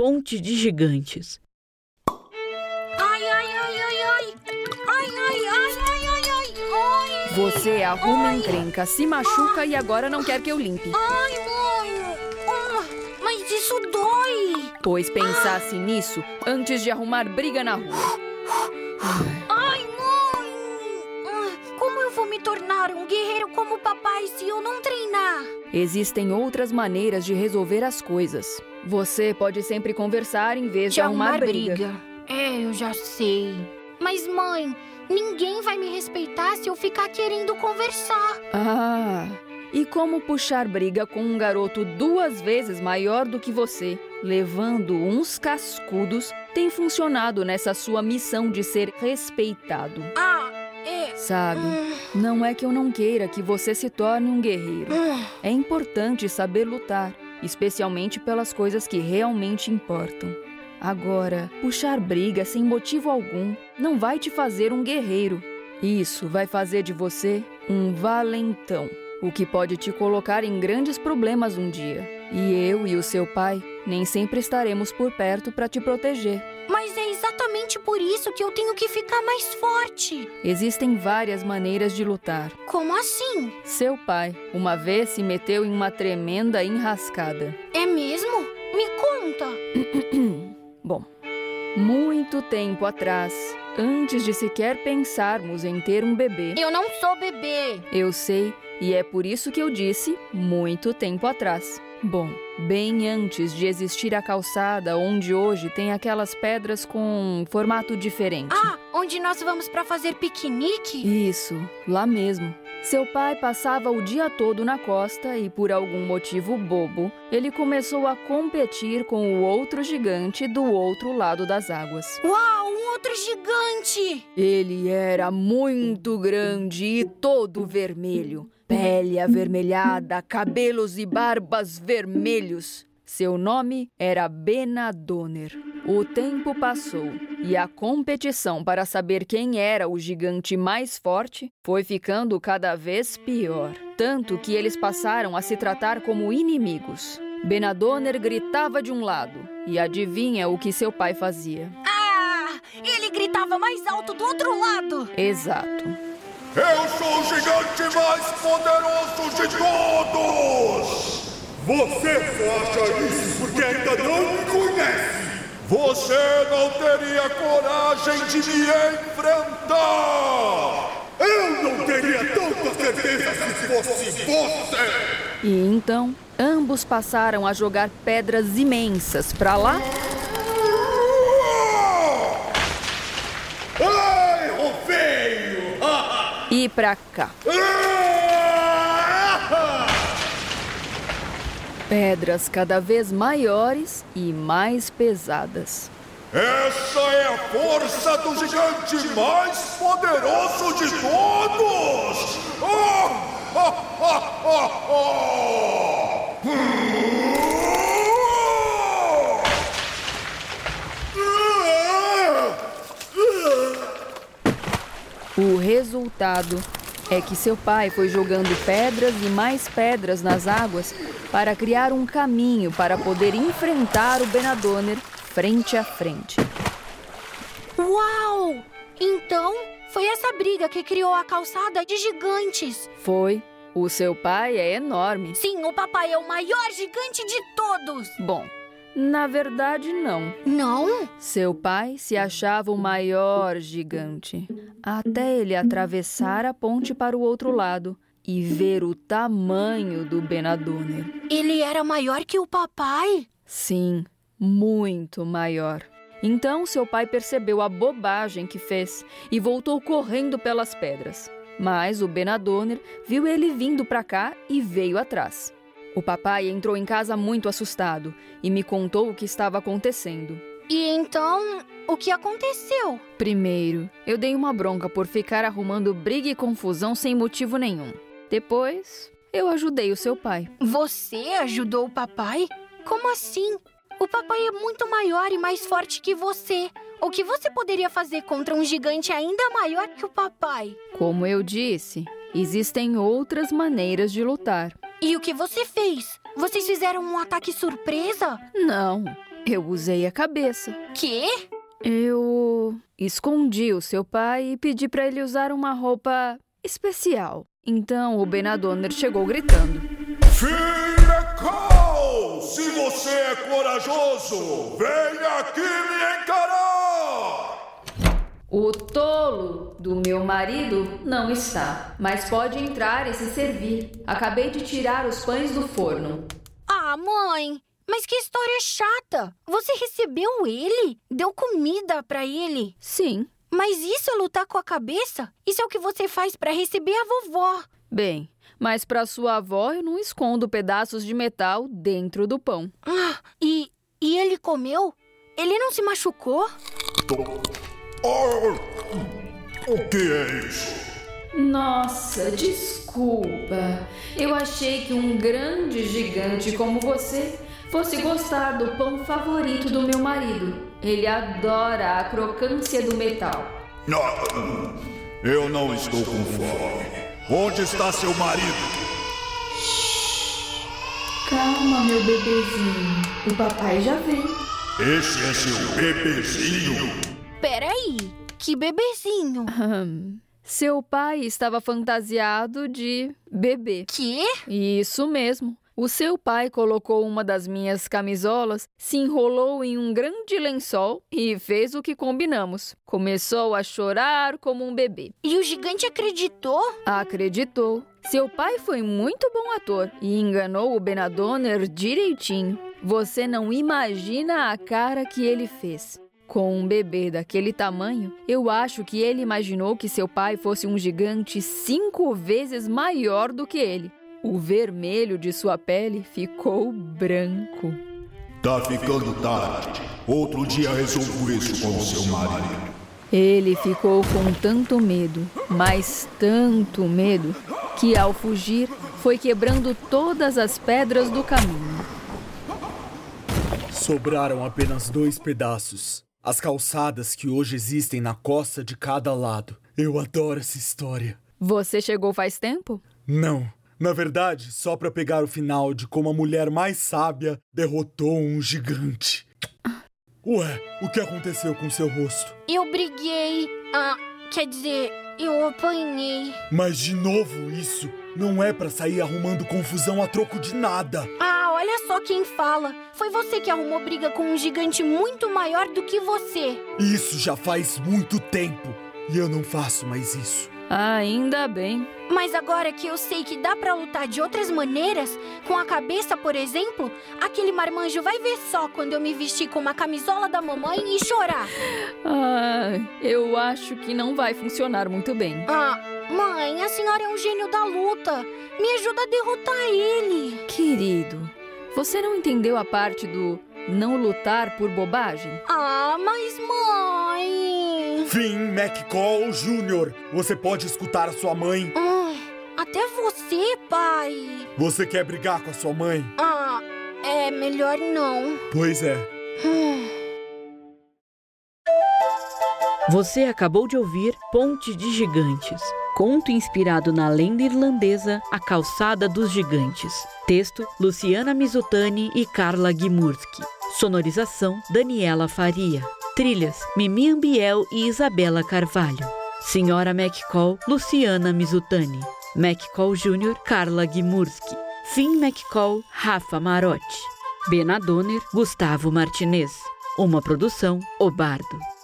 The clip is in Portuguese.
ponte de gigantes. Ai, ai, ai, ai, ai. Ai, ai, ai, ai, ai, ai. Ai, Você arruma encrenca, se machuca e agora não quer que eu limpe. ai, mãe. Ah, mas isso dói. Pois pensasse nisso antes de arrumar briga na rua. Ai, me tornar um guerreiro como o papai se eu não treinar? Existem outras maneiras de resolver as coisas. Você pode sempre conversar em vez de, arrumar, briga. É, eu já sei. Mas, mãe, ninguém vai me respeitar se eu ficar querendo conversar. Ah, e como puxar briga com um garoto duas vezes maior do que você, levando uns cascudos, tem funcionado nessa sua missão de ser respeitado. Ah. Sabe, não é que eu não queira que você se torne um guerreiro. É importante saber lutar, especialmente pelas coisas que realmente importam. Agora, puxar briga sem motivo algum não vai te fazer um guerreiro. Isso vai fazer de você um valentão, o que pode te colocar em grandes problemas um dia. E eu e o seu pai nem sempre estaremos por perto para te proteger. Mas exatamente por isso que eu tenho que ficar mais forte. Existem várias maneiras de lutar. Como assim? Seu pai, uma vez, se meteu em uma tremenda enrascada. É mesmo? Me conta. Bom, muito tempo atrás, antes de sequer pensarmos em ter um bebê, Eu não sou bebê. eu sei, e é por isso que eu disse muito tempo atrás. Bom, bem antes de existir a calçada onde hoje tem aquelas pedras com formato diferente. Ah, onde nós vamos pra fazer piquenique? Isso, lá mesmo. Seu pai passava o dia todo na costa e, por algum motivo bobo, ele começou a competir com o outro gigante do outro lado das águas. Uau, um outro gigante! Ele era muito grande e todo vermelho. Pele avermelhada, cabelos e barbas vermelhos. Seu nome era Benadoner. O tempo passou e a competição para saber quem era o gigante mais forte foi ficando cada vez pior. Tanto que eles passaram a se tratar como inimigos. Benadoner gritava de um lado e adivinha o que seu pai fazia? Ah, ele gritava mais alto do outro lado. Exato. Eu sou o gigante mais poderoso de todos! Você só acha isso porque ainda não me conhece! Você não teria coragem de me enfrentar! Eu não teria tanta certeza se fosse você! E então, ambos passaram a jogar pedras imensas para lá para cá. Pedras cada vez maiores e mais pesadas. Essa é a força do gigante mais poderoso de todos! Ah, ah, ah, ah, ah! Resultado é que seu pai foi jogando pedras e mais pedras nas águas para criar um caminho para poder enfrentar o Benadoner frente a frente. Uau! Então, foi essa briga que criou a calçada de gigantes. Foi. O seu pai é enorme. Sim, o papai é o maior gigante de todos. Bom, na verdade, não. Não? Seu pai se achava o maior gigante, até ele atravessar a ponte para o outro lado e ver o tamanho do Benadoner. Ele era maior que o papai? Sim, muito maior. Então seu pai percebeu a bobagem que fez e voltou correndo pelas pedras. Mas o Benadoner viu ele vindo para cá e veio atrás. O papai entrou em casa muito assustado e me contou o que estava acontecendo. E então, o que aconteceu? Primeiro, eu dei uma bronca por ficar arrumando briga e confusão sem motivo nenhum. Depois, eu ajudei o seu pai. Você ajudou o papai? Como assim? O papai é muito maior e mais forte que você. O que você poderia fazer contra um gigante ainda maior que o papai? Como eu disse, existem outras maneiras de lutar. E o que você fez? Vocês fizeram um ataque surpresa? Não, Eu usei a cabeça. Quê? Eu escondi o seu pai e pedi para ele usar uma roupa especial. Então o Benadoner chegou gritando. Firecol! Se você é corajoso, venha aqui me encarar! O tolo do meu marido não está, mas pode entrar e se servir. Acabei de tirar os pães do forno. Ah, mãe, mas que história chata! Você recebeu ele? Deu comida pra ele? Sim. Mas isso é lutar com a cabeça? Isso é o que você faz pra receber a vovó. Bem, mas para sua avó eu não escondo pedaços de metal dentro do pão. Ah, e, e ele comeu? Ele não se machucou? Oh, o que é isso? Nossa, desculpa. Eu achei que um grande gigante como você fosse gostar do pão favorito do meu marido. Ele adora a crocância do metal. Não, eu não estou com fome. Onde está seu marido? Calma, meu bebezinho. O papai já vem. Esse é seu bebezinho? Peraí, que bebezinho? Seu pai estava fantasiado de bebê. Quê? Isso mesmo. O seu pai colocou uma das minhas camisolas, se enrolou em um grande lençol e fez o que combinamos. Começou a chorar como um bebê. E o gigante acreditou? Acreditou. Seu pai foi muito bom ator e enganou o Benadoner direitinho. Você não imagina a cara que ele fez. Com um bebê daquele tamanho, eu acho que ele imaginou que seu pai fosse um gigante cinco vezes maior do que ele. O vermelho de sua pele ficou branco. Tá ficando tarde. Outro dia resolvo isso com o seu marido. Ele ficou com tanto medo, mas tanto medo, que ao fugir foi quebrando todas as pedras do caminho. Sobraram apenas dois pedaços. As calçadas que hoje existem na costa de cada lado. Eu adoro essa história. Você chegou faz tempo? Não. Na verdade, só para pegar o final de como a mulher mais sábia derrotou um gigante. Ué, o que aconteceu com seu rosto? Eu briguei. Ah, quer dizer, eu apanhei. Mas de novo isso. Não é para sair arrumando confusão a troco de nada. Ah, olha só quem fala. Foi você que arrumou briga com um gigante muito maior do que você. Isso já faz muito tempo. E eu não faço mais isso. Ainda bem. Mas agora que eu sei que dá pra lutar de outras maneiras, com a cabeça, por exemplo, aquele marmanjo vai ver só quando eu me vestir com uma camisola da mamãe e chorar. Ah, eu acho que não vai funcionar muito bem. Ah, mãe, a senhora é um gênio da luta. Me ajuda a derrotar ele. Querido, você não entendeu a parte do não lutar por bobagem? Ah, mas mãe. Finn McCall Jr., você pode escutar a sua mãe. Ai, até você, pai. Você quer brigar com a sua mãe? Ah, é melhor não. Pois é. Você acabou de ouvir Ponte de Gigantes, conto inspirado na lenda irlandesa A Calçada dos Gigantes. Texto: Luciana Mizutani e Carla Gimurski. Sonorização: Daniela Faria. Trilhas: Mimi Ambiel e Isabela Carvalho. Senhora McCall, Luciana Mizutani. McCall Jr., Carla Gimurski. Finn McCall, Rafa Marotti. Benadoner, Gustavo Martinez. Uma produção, O Bardo.